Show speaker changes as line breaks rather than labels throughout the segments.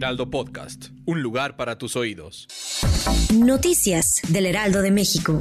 Heraldo Podcast, un lugar para tus oídos.
Noticias del Heraldo de México.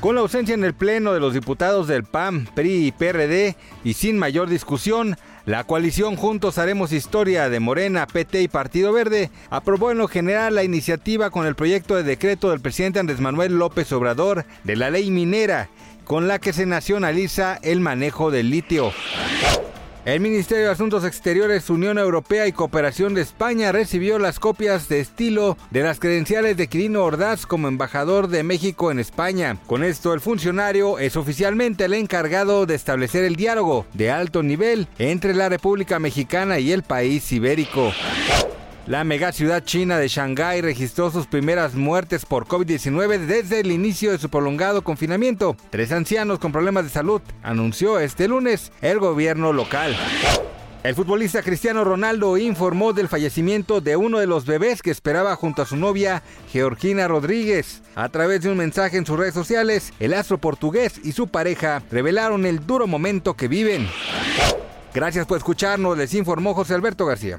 Con la ausencia en el Pleno de los diputados del PAN, PRI y PRD y sin mayor discusión, la coalición Juntos Haremos Historia de Morena, PT y Partido Verde aprobó en lo general la iniciativa con el proyecto de decreto del presidente Andrés Manuel López Obrador de la ley minera, con la que se nacionaliza el manejo del litio. El Ministerio de Asuntos Exteriores, Unión Europea y Cooperación de España recibió las copias de estilo de las credenciales de Quirino Ordaz como embajador de México en España. Con esto, el funcionario es oficialmente el encargado de establecer el diálogo de alto nivel entre la República Mexicana y el país ibérico. La megaciudad china de Shanghái registró sus primeras muertes por COVID-19 desde el inicio de su prolongado confinamiento. Tres ancianos con problemas de salud, anunció este lunes el gobierno local. El futbolista Cristiano Ronaldo informó del fallecimiento de uno de los bebés que esperaba junto a su novia Georgina Rodríguez. A través de un mensaje en sus redes sociales, el astro portugués y su pareja revelaron el duro momento que viven. Gracias por escucharnos, les informó José Alberto García.